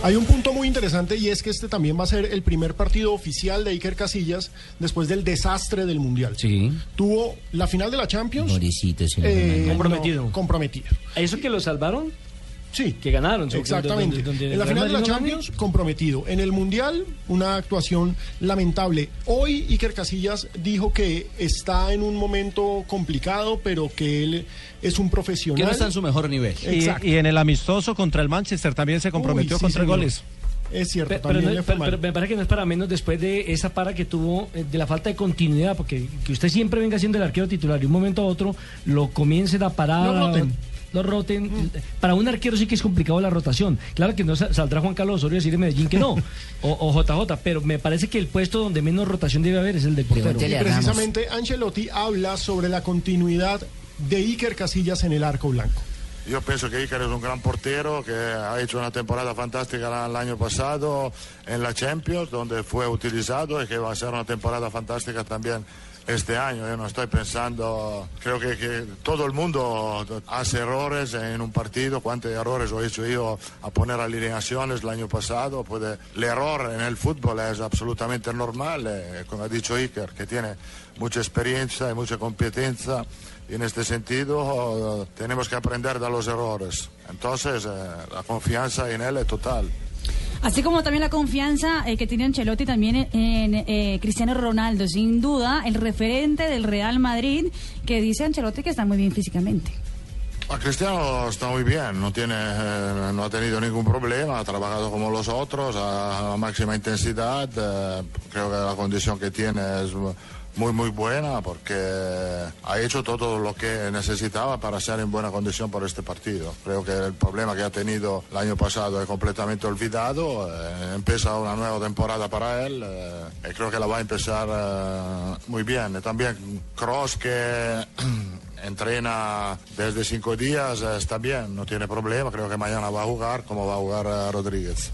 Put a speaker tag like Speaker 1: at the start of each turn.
Speaker 1: Hay un punto muy interesante y es que este también va a ser el primer partido oficial de Iker Casillas después del desastre del Mundial.
Speaker 2: Sí.
Speaker 1: Tuvo la final de la Champions.
Speaker 2: Pobrecito, señor
Speaker 1: eh.
Speaker 3: Comprometido.
Speaker 1: no, comprometido.
Speaker 3: ¿Eso que lo salvaron?
Speaker 1: Sí.
Speaker 3: Que ganaron.
Speaker 1: Exactamente.
Speaker 3: Donde- donde- donde
Speaker 1: en la final de la
Speaker 3: no.
Speaker 1: Champions, comprometido. En el Mundial, una actuación lamentable. Hoy Iker Casillas dijo que está en un momento complicado, pero que él es un profesional.
Speaker 2: Que no está en su mejor nivel.
Speaker 4: Y,
Speaker 1: Exacto.
Speaker 4: y en el amistoso contra el Manchester también se comprometió
Speaker 1: Uy, sí,
Speaker 4: con tres goles.
Speaker 1: Es cierto,
Speaker 3: Pero,
Speaker 1: también
Speaker 3: no- pero- pero me parece que no es para menos después de esa para que tuvo, eh, de la falta de continuidad, porque que usted siempre venga siendo el arquero titular y un momento a otro lo comiencen a parar.
Speaker 1: Lo roten.
Speaker 3: Lo roten. Para un arquero sí que es complicado la rotación. Claro que no sa- saldrá Juan Carlos Osorio a decir en Medellín que no, o, o JJ, pero me parece que el puesto donde menos rotación debe haber es el del portero.
Speaker 1: Y precisamente Ancelotti habla sobre la continuidad de Iker Casillas en el arco blanco.
Speaker 5: Yo pienso que Iker es un gran portero que ha hecho una temporada fantástica el año pasado en la Champions, donde fue utilizado y que va a ser una temporada fantástica también este año. Yo no estoy pensando, creo que, todo el mundo hace errores en un partido. ¿Cuántos errores he hecho yo a poner alineaciones el año pasado? Puede, el error en el fútbol es absolutamente normal, eh, como ha dicho Iker, que tiene mucha experiencia y mucha competencia. Y en este sentido tenemos que aprender errores. Entonces, eh, la confianza en él es total.
Speaker 6: Así como también la confianza eh, que tiene Ancelotti también en, en, eh, Cristiano Ronaldo, sin duda, el referente del Real Madrid, que dice Ancelotti que está muy bien físicamente.
Speaker 5: A Cristiano está muy bien, no, tiene, eh, no ha tenido ningún problema, ha trabajado como los otros a, a máxima intensidad. eh, creo que la condición que tiene es muy, muy buena porque ha hecho todo lo que necesitaba para ser en buena condición por este partido. Creo que el problema que ha tenido el año pasado es completamente olvidado. eh, empieza una nueva temporada para él eh, y creo que la va a empezar eh, muy bien. Y también Cross que entrena desde cinco días, eh, está bien, no tiene problema, creo que mañana va a jugar como va a jugar Rodríguez.